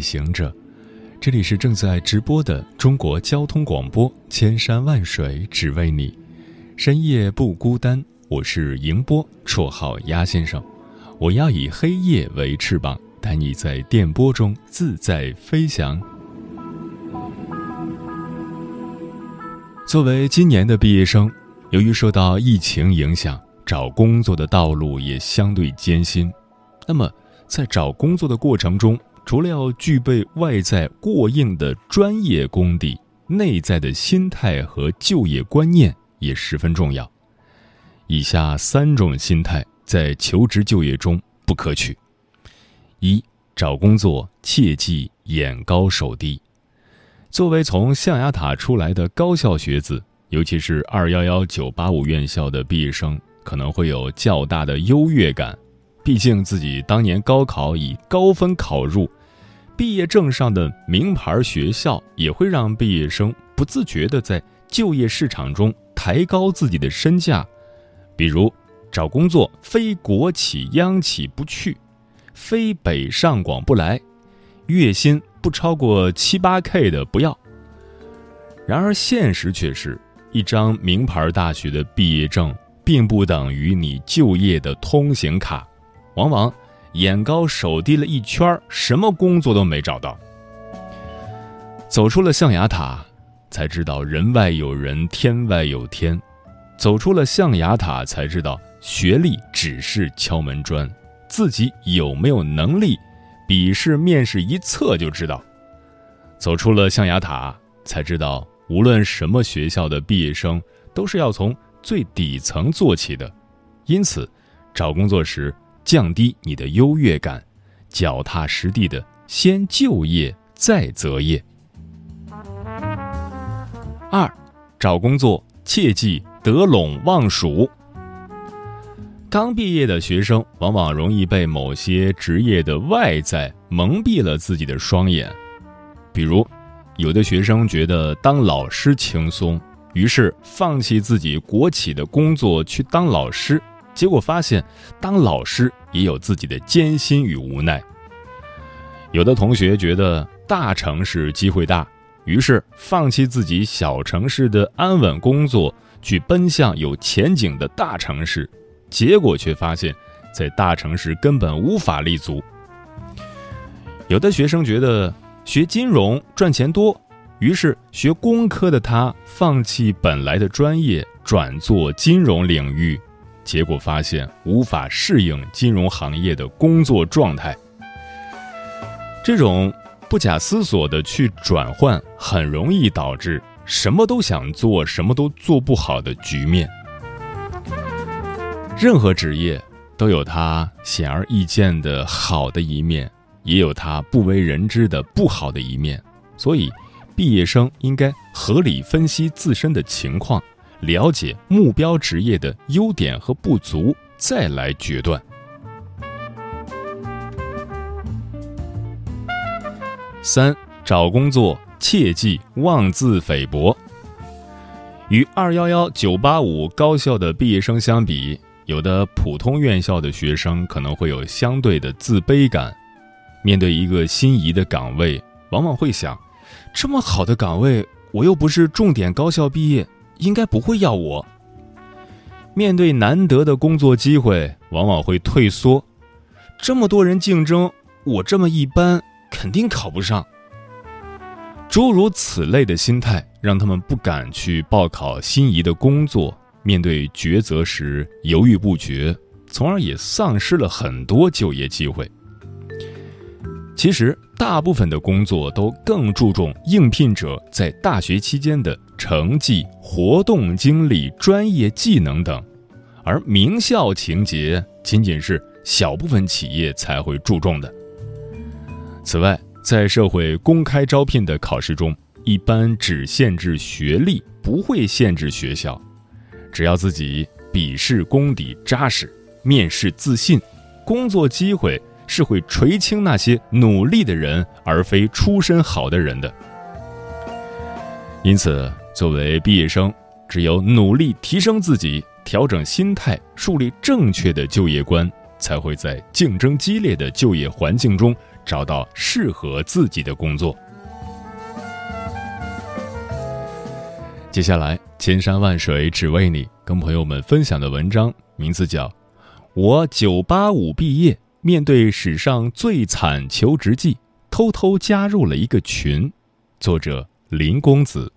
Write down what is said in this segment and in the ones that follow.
行者，这里是正在直播的中国交通广播，千山万水只为你，深夜不孤单。我是迎波，绰号鸭先生。我要以黑夜为翅膀，带你在电波中自在飞翔。作为今年的毕业生，由于受到疫情影响，找工作的道路也相对艰辛。那么，在找工作的过程中，除了要具备外在过硬的专业功底，内在的心态和就业观念也十分重要。以下三种心态在求职就业中不可取：一、找工作切忌眼高手低。作为从象牙塔出来的高校学子，尤其是二幺幺九八五院校的毕业生，可能会有较大的优越感。毕竟自己当年高考以高分考入，毕业证上的名牌学校也会让毕业生不自觉地在就业市场中抬高自己的身价。比如，找工作非国企央企不去，非北上广不来，月薪不超过七八 K 的不要。然而，现实却是一张名牌大学的毕业证，并不等于你就业的通行卡。往往眼高手低了一圈，什么工作都没找到。走出了象牙塔，才知道人外有人，天外有天；走出了象牙塔，才知道学历只是敲门砖，自己有没有能力，笔试面试一测就知道。走出了象牙塔，才知道无论什么学校的毕业生，都是要从最底层做起的。因此，找工作时。降低你的优越感，脚踏实地的先就业再择业。二，找工作切忌得陇望蜀。刚毕业的学生往往容易被某些职业的外在蒙蔽了自己的双眼，比如，有的学生觉得当老师轻松，于是放弃自己国企的工作去当老师。结果发现，当老师也有自己的艰辛与无奈。有的同学觉得大城市机会大，于是放弃自己小城市的安稳工作，去奔向有前景的大城市。结果却发现，在大城市根本无法立足。有的学生觉得学金融赚钱多，于是学工科的他放弃本来的专业，转做金融领域。结果发现无法适应金融行业的工作状态，这种不假思索的去转换，很容易导致什么都想做，什么都做不好的局面。任何职业都有它显而易见的好的一面，也有它不为人知的不好的一面，所以毕业生应该合理分析自身的情况。了解目标职业的优点和不足，再来决断。三，找工作切忌妄自菲薄。与二幺幺九八五高校的毕业生相比，有的普通院校的学生可能会有相对的自卑感。面对一个心仪的岗位，往往会想：这么好的岗位，我又不是重点高校毕业。应该不会要我。面对难得的工作机会，往往会退缩。这么多人竞争，我这么一般，肯定考不上。诸如此类的心态，让他们不敢去报考心仪的工作。面对抉择时犹豫不决，从而也丧失了很多就业机会。其实，大部分的工作都更注重应聘者在大学期间的成绩、活动经历、专业技能等，而名校情节仅仅是小部分企业才会注重的。此外，在社会公开招聘的考试中，一般只限制学历，不会限制学校。只要自己笔试功底扎实，面试自信，工作机会是会垂青那些努力的人，而非出身好的人的。因此，作为毕业生，只有努力提升自己，调整心态，树立正确的就业观，才会在竞争激烈的就业环境中找到适合自己的工作。接下来，千山万水只为你，跟朋友们分享的文章名字叫《我九八五毕业，面对史上最惨求职季，偷偷加入了一个群》，作者林公子。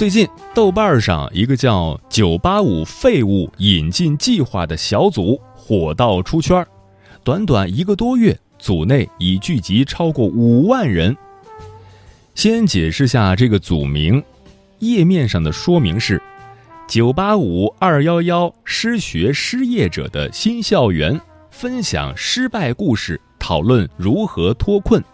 最近，豆瓣上一个叫“九八五废物引进计划”的小组火到出圈短短一个多月，组内已聚集超过五万人。先解释下这个组名，页面上的说明是“九八五二幺幺失学失业者的新校园，分享失败故事，讨论如何脱困，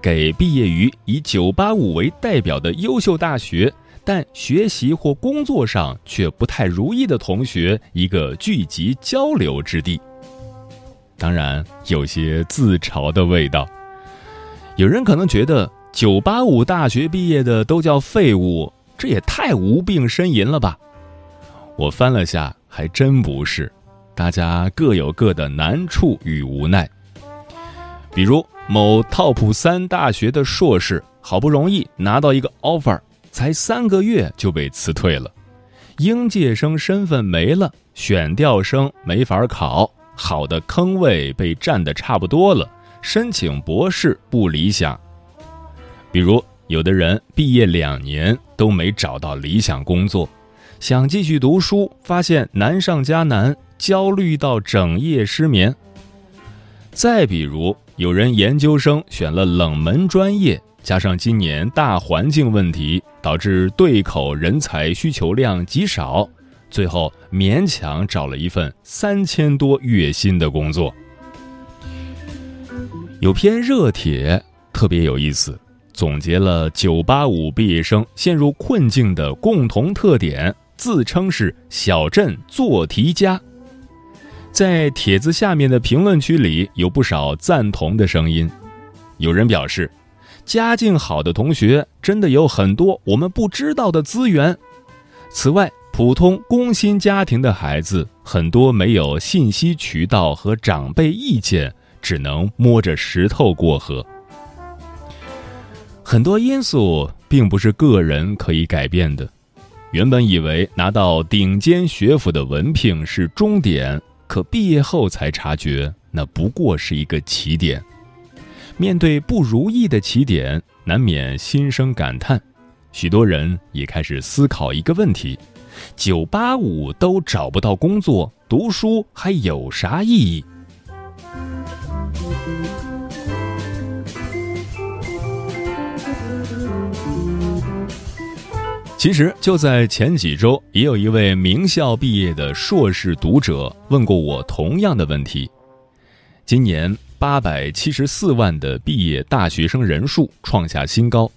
给毕业于以九八五为代表的优秀大学。”但学习或工作上却不太如意的同学，一个聚集交流之地。当然，有些自嘲的味道。有人可能觉得九八五大学毕业的都叫废物，这也太无病呻吟了吧？我翻了下，还真不是。大家各有各的难处与无奈。比如某 TOP 三大学的硕士，好不容易拿到一个 offer。才三个月就被辞退了，应届生身份没了，选调生没法考，好的坑位被占的差不多了，申请博士不理想。比如，有的人毕业两年都没找到理想工作，想继续读书，发现难上加难，焦虑到整夜失眠。再比如，有人研究生选了冷门专业。加上今年大环境问题，导致对口人才需求量极少，最后勉强找了一份三千多月薪的工作。有篇热帖特别有意思，总结了九八五毕业生陷入困境的共同特点，自称是“小镇做题家”。在帖子下面的评论区里，有不少赞同的声音，有人表示。家境好的同学真的有很多我们不知道的资源。此外，普通工薪家庭的孩子很多没有信息渠道和长辈意见，只能摸着石头过河。很多因素并不是个人可以改变的。原本以为拿到顶尖学府的文凭是终点，可毕业后才察觉，那不过是一个起点。面对不如意的起点，难免心生感叹。许多人也开始思考一个问题：九八五都找不到工作，读书还有啥意义？其实就在前几周，也有一位名校毕业的硕士读者问过我同样的问题。今年。八百七十四万的毕业大学生人数创下新高，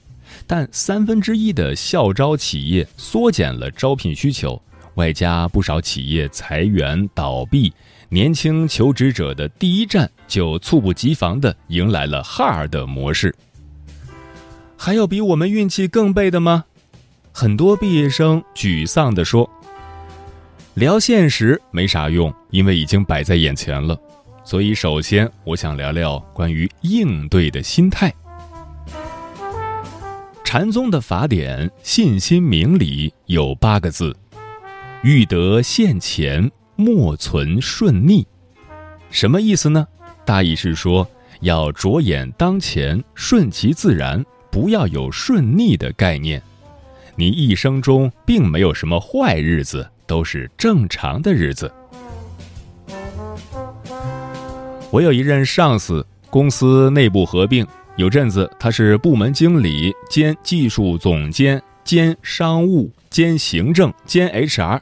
但三分之一的校招企业缩减了招聘需求，外加不少企业裁员倒闭，年轻求职者的第一站就猝不及防地迎来了 hard 模式。还有比我们运气更背的吗？很多毕业生沮丧地说：“聊现实没啥用，因为已经摆在眼前了。”所以，首先我想聊聊关于应对的心态。禅宗的法典《信心明》里有八个字：“欲得现前，莫存顺逆。”什么意思呢？大意是说，要着眼当前，顺其自然，不要有顺逆的概念。你一生中并没有什么坏日子，都是正常的日子。我有一任上司，公司内部合并，有阵子他是部门经理兼技术总监兼商务兼行政兼 HR，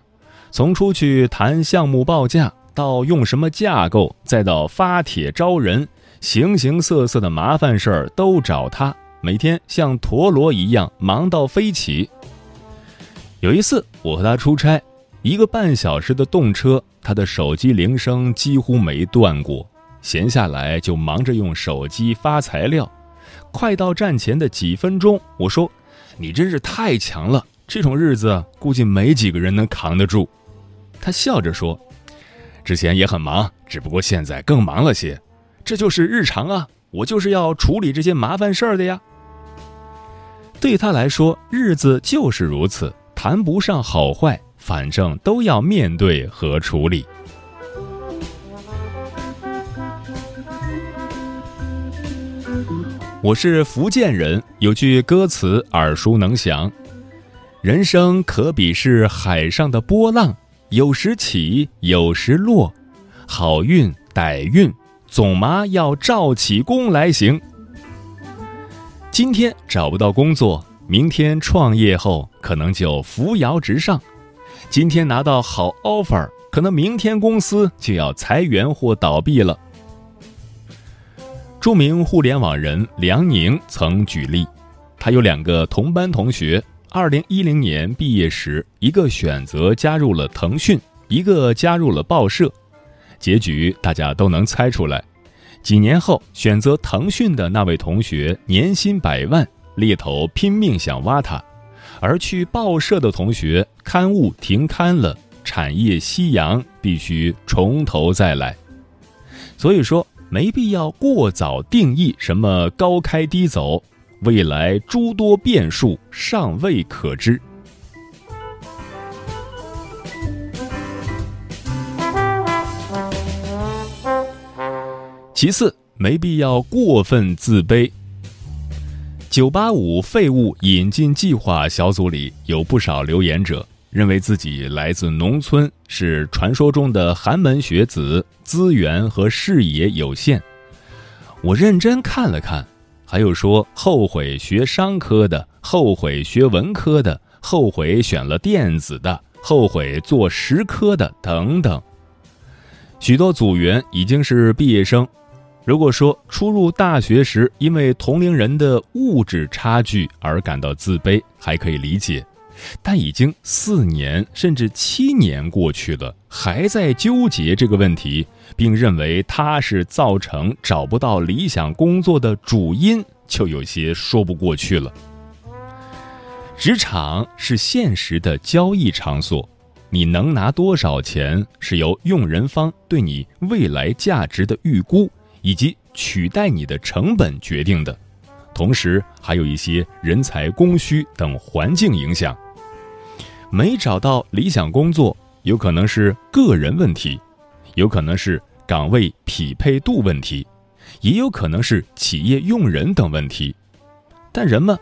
从出去谈项目报价到用什么架构，再到发帖招人，形形色色的麻烦事儿都找他，每天像陀螺一样忙到飞起。有一次我和他出差，一个半小时的动车，他的手机铃声几乎没断过。闲下来就忙着用手机发材料，快到站前的几分钟，我说：“你真是太强了，这种日子估计没几个人能扛得住。”他笑着说：“之前也很忙，只不过现在更忙了些，这就是日常啊，我就是要处理这些麻烦事儿的呀。”对他来说，日子就是如此，谈不上好坏，反正都要面对和处理。我是福建人，有句歌词耳熟能详：“人生可比是海上的波浪，有时起，有时落，好运歹运，总嘛要照起功来行。”今天找不到工作，明天创业后可能就扶摇直上；今天拿到好 offer，可能明天公司就要裁员或倒闭了。著名互联网人梁宁曾举例，他有两个同班同学，二零一零年毕业时，一个选择加入了腾讯，一个加入了报社。结局大家都能猜出来。几年后，选择腾讯的那位同学年薪百万，猎头拼命想挖他；而去报社的同学，刊物停刊了，产业夕阳，必须从头再来。所以说。没必要过早定义什么高开低走，未来诸多变数尚未可知。其次，没必要过分自卑。九八五废物引进计划小组里有不少留言者。认为自己来自农村，是传说中的寒门学子，资源和视野有限。我认真看了看，还有说后悔学商科的，后悔学文科的，后悔选了电子的，后悔做实科的等等。许多组员已经是毕业生。如果说初入大学时因为同龄人的物质差距而感到自卑，还可以理解。但已经四年甚至七年过去了，还在纠结这个问题，并认为它是造成找不到理想工作的主因，就有些说不过去了。职场是现实的交易场所，你能拿多少钱是由用人方对你未来价值的预估以及取代你的成本决定的，同时还有一些人才供需等环境影响。没找到理想工作，有可能是个人问题，有可能是岗位匹配度问题，也有可能是企业用人等问题。但人们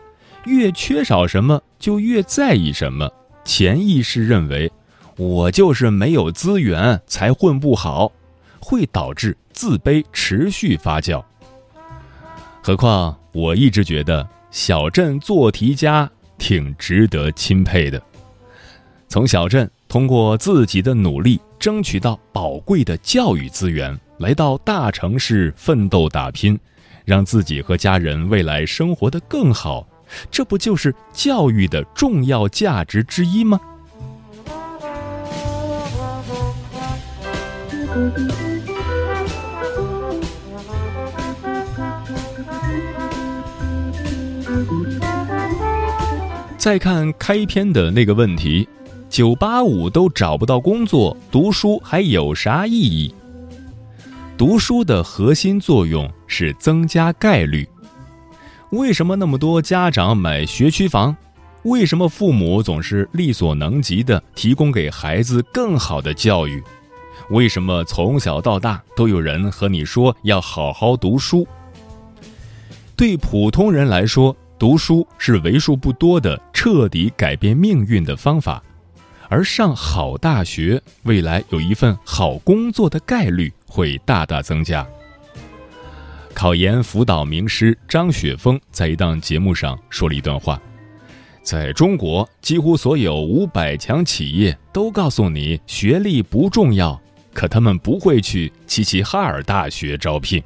越缺少什么，就越在意什么，潜意识认为我就是没有资源才混不好，会导致自卑持续发酵。何况我一直觉得小镇做题家挺值得钦佩的。从小镇通过自己的努力争取到宝贵的教育资源，来到大城市奋斗打拼，让自己和家人未来生活的更好，这不就是教育的重要价值之一吗？再看开篇的那个问题。九八五都找不到工作，读书还有啥意义？读书的核心作用是增加概率。为什么那么多家长买学区房？为什么父母总是力所能及的提供给孩子更好的教育？为什么从小到大都有人和你说要好好读书？对普通人来说。读书是为数不多的彻底改变命运的方法，而上好大学，未来有一份好工作的概率会大大增加。考研辅导名师张雪峰在一档节目上说了一段话：在中国，几乎所有五百强企业都告诉你学历不重要，可他们不会去齐齐哈尔大学招聘。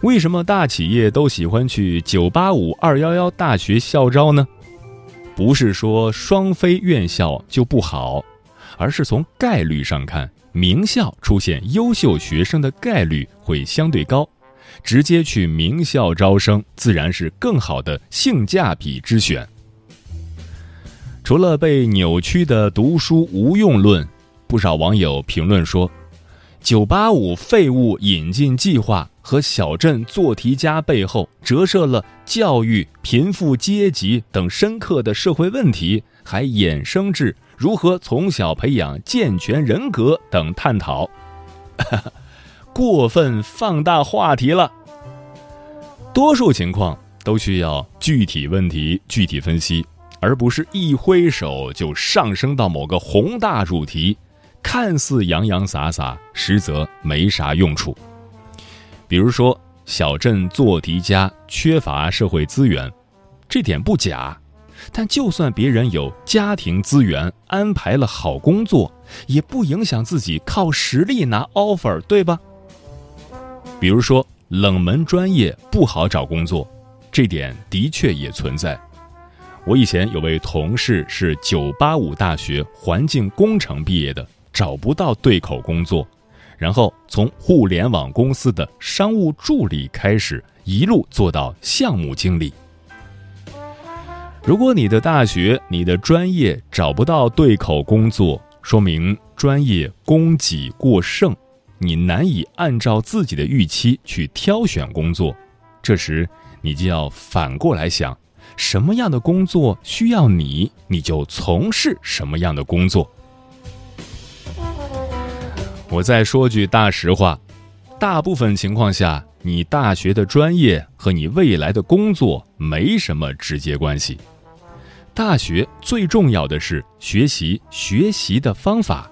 为什么大企业都喜欢去九八五、二幺幺大学校招呢？不是说双非院校就不好，而是从概率上看，名校出现优秀学生的概率会相对高，直接去名校招生自然是更好的性价比之选。除了被扭曲的读书无用论，不少网友评论说：“九八五废物引进计划。”和小镇做题家背后折射了教育、贫富阶级等深刻的社会问题，还衍生至如何从小培养健全人格等探讨。过分放大话题了。多数情况都需要具体问题具体分析，而不是一挥手就上升到某个宏大主题，看似洋洋洒洒，实则没啥用处。比如说，小镇做题家缺乏社会资源，这点不假。但就算别人有家庭资源，安排了好工作，也不影响自己靠实力拿 offer，对吧？比如说，冷门专业不好找工作，这点的确也存在。我以前有位同事是985大学环境工程毕业的，找不到对口工作。然后从互联网公司的商务助理开始，一路做到项目经理。如果你的大学、你的专业找不到对口工作，说明专业供给过剩，你难以按照自己的预期去挑选工作。这时，你就要反过来想，什么样的工作需要你，你就从事什么样的工作。我再说句大实话，大部分情况下，你大学的专业和你未来的工作没什么直接关系。大学最重要的是学习学习的方法。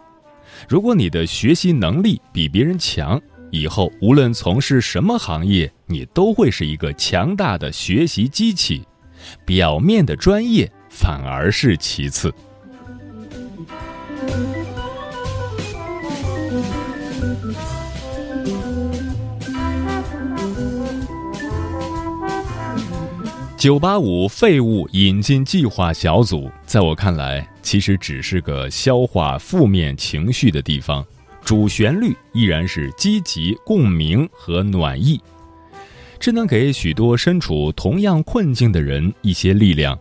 如果你的学习能力比别人强，以后无论从事什么行业，你都会是一个强大的学习机器。表面的专业反而是其次。九八五废物引进计划小组，在我看来，其实只是个消化负面情绪的地方，主旋律依然是积极共鸣和暖意，这能给许多身处同样困境的人一些力量。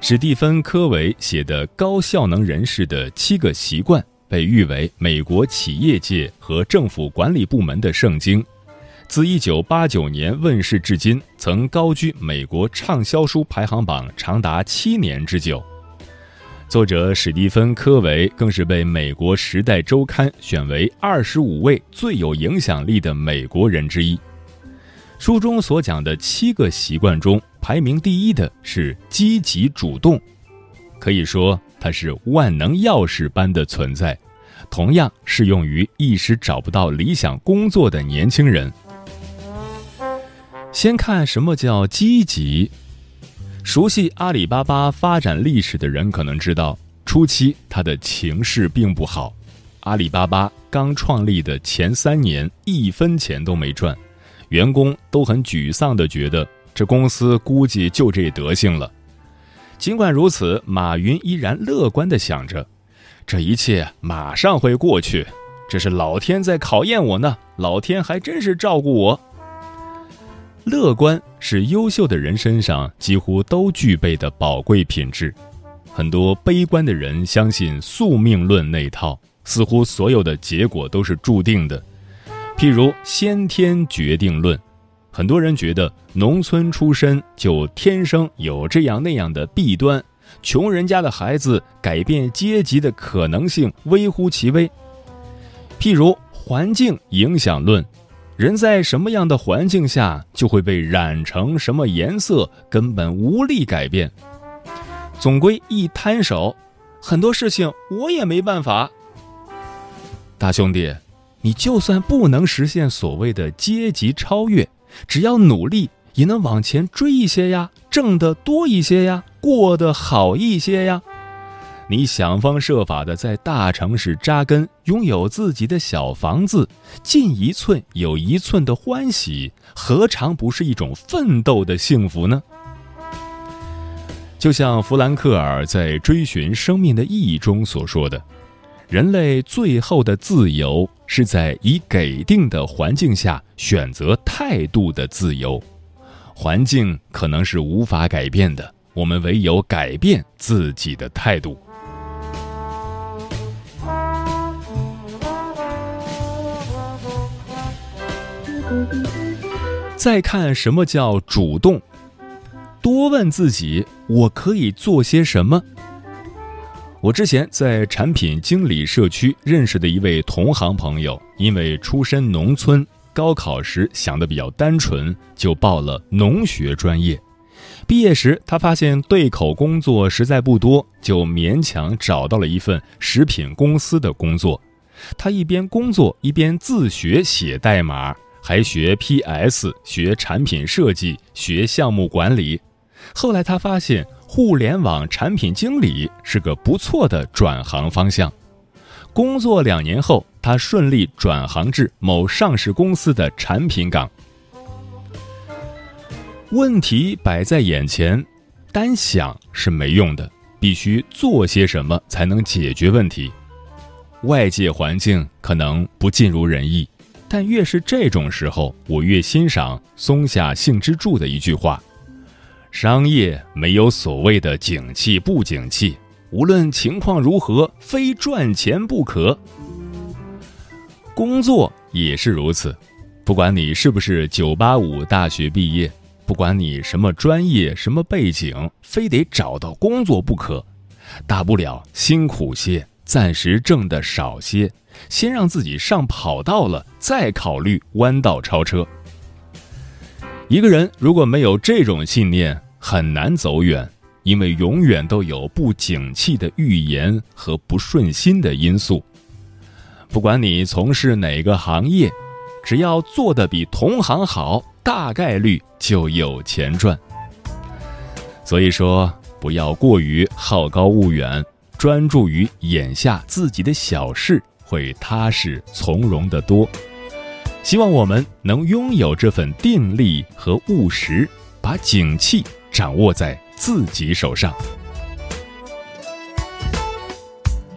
史蒂芬·科维写的《高效能人士的七个习惯》被誉为美国企业界和政府管理部门的圣经。自一九八九年问世至今，曾高居美国畅销书排行榜长达七年之久。作者史蒂芬·科维更是被美国《时代周刊》选为二十五位最有影响力的美国人之一。书中所讲的七个习惯中，排名第一的是积极主动，可以说它是万能钥匙般的存在，同样适用于一时找不到理想工作的年轻人。先看什么叫积极。熟悉阿里巴巴发展历史的人可能知道，初期它的情势并不好。阿里巴巴刚创立的前三年，一分钱都没赚，员工都很沮丧的觉得这公司估计就这德行了。尽管如此，马云依然乐观的想着，这一切马上会过去，这是老天在考验我呢，老天还真是照顾我。乐观是优秀的人身上几乎都具备的宝贵品质。很多悲观的人相信宿命论那套，似乎所有的结果都是注定的。譬如先天决定论，很多人觉得农村出身就天生有这样那样的弊端，穷人家的孩子改变阶级的可能性微乎其微。譬如环境影响论。人在什么样的环境下，就会被染成什么颜色，根本无力改变。总归一摊手，很多事情我也没办法。大兄弟，你就算不能实现所谓的阶级超越，只要努力，也能往前追一些呀，挣得多一些呀，过得好一些呀。你想方设法的在大城市扎根，拥有自己的小房子，进一寸有一寸的欢喜，何尝不是一种奋斗的幸福呢？就像弗兰克尔在《追寻生命的意义》中所说的：“人类最后的自由，是在已给定的环境下选择态度的自由。环境可能是无法改变的，我们唯有改变自己的态度。”再看什么叫主动，多问自己：我可以做些什么？我之前在产品经理社区认识的一位同行朋友，因为出身农村，高考时想的比较单纯，就报了农学专业。毕业时，他发现对口工作实在不多，就勉强找到了一份食品公司的工作。他一边工作，一边自学写代码。还学 PS，学产品设计，学项目管理。后来他发现，互联网产品经理是个不错的转行方向。工作两年后，他顺利转行至某上市公司的产品岗。问题摆在眼前，单想是没用的，必须做些什么才能解决问题。外界环境可能不尽如人意。但越是这种时候，我越欣赏松下幸之助的一句话：“商业没有所谓的景气不景气，无论情况如何，非赚钱不可。”工作也是如此，不管你是不是九八五大学毕业，不管你什么专业、什么背景，非得找到工作不可。大不了辛苦些，暂时挣的少些。先让自己上跑道了，再考虑弯道超车。一个人如果没有这种信念，很难走远，因为永远都有不景气的预言和不顺心的因素。不管你从事哪个行业，只要做得比同行好，大概率就有钱赚。所以说，不要过于好高骛远，专注于眼下自己的小事。会踏实从容得多。希望我们能拥有这份定力和务实，把景气掌握在自己手上。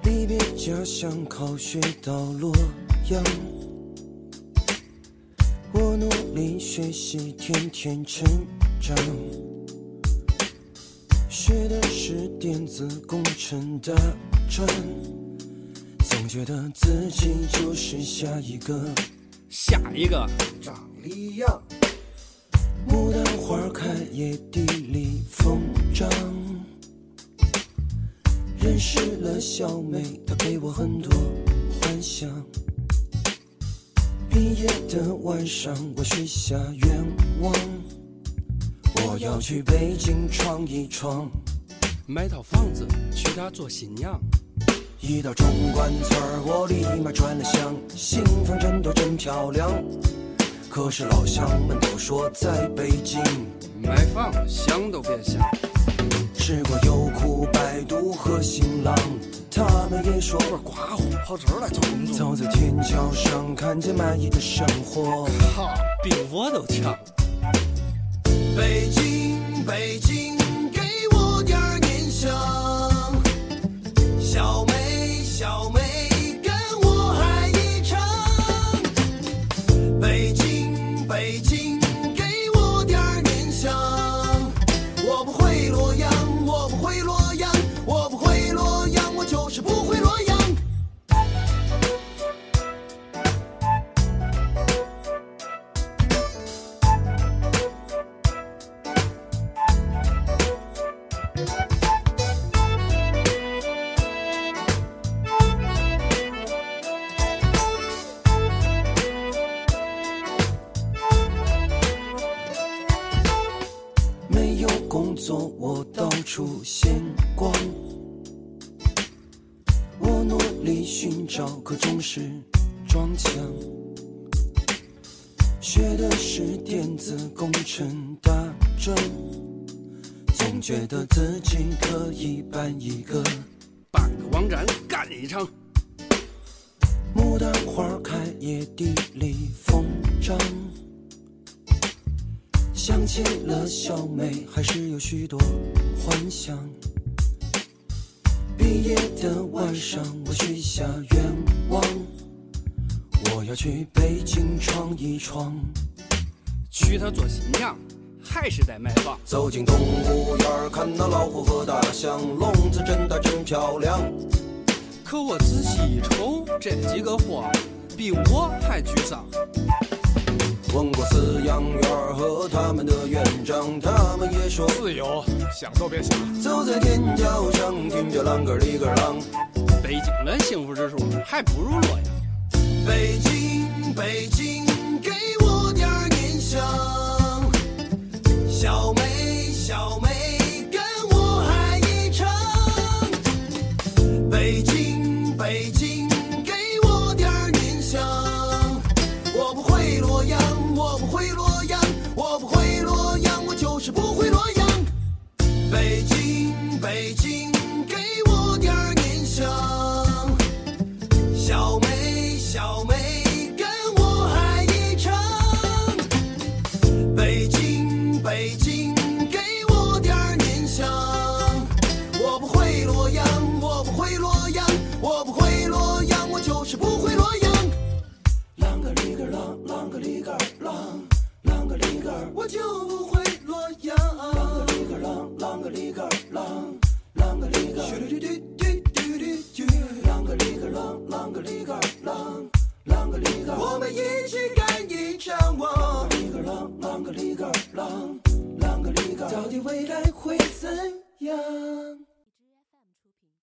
离别家乡，考学到洛阳，我努力学习，天天成长，学的是电子工程的专。总觉得自己就是下一个，下一个张立阳。牡丹花开，野地里疯长。认识了小美，她给我很多幻想。毕业的晚上，我许下愿望，我要去北京闯一闯，买套房子娶她做新娘。一到中关村儿，我立马转了向，新房真多真漂亮。可是老乡们都说在北京买房想都别想。吃过优酷、百度和新浪，他们也说我刮胡跑这儿来找工作。走在天桥上，看见满意的生活，靠，比我都强。北京，北京，给我点念想。小妹，小妹。工程大专，总觉得自己可以办一个办个网站干一场。牡丹花开，野地里疯长。想起了小美，还是有许多幻想。毕业的晚上，我许下愿望，我要去北京闯一闯。娶她做新娘，还是在买房。走进动物园，看那老虎和大象，笼子真大真漂亮。可我仔细一瞅，这几个货比我还沮丧。问过饲养员和他们的院长，他们也说自由，想都别想。走在天桥上，听着啷个哩个啷。北京的幸福指数还不如洛阳。北京，北京，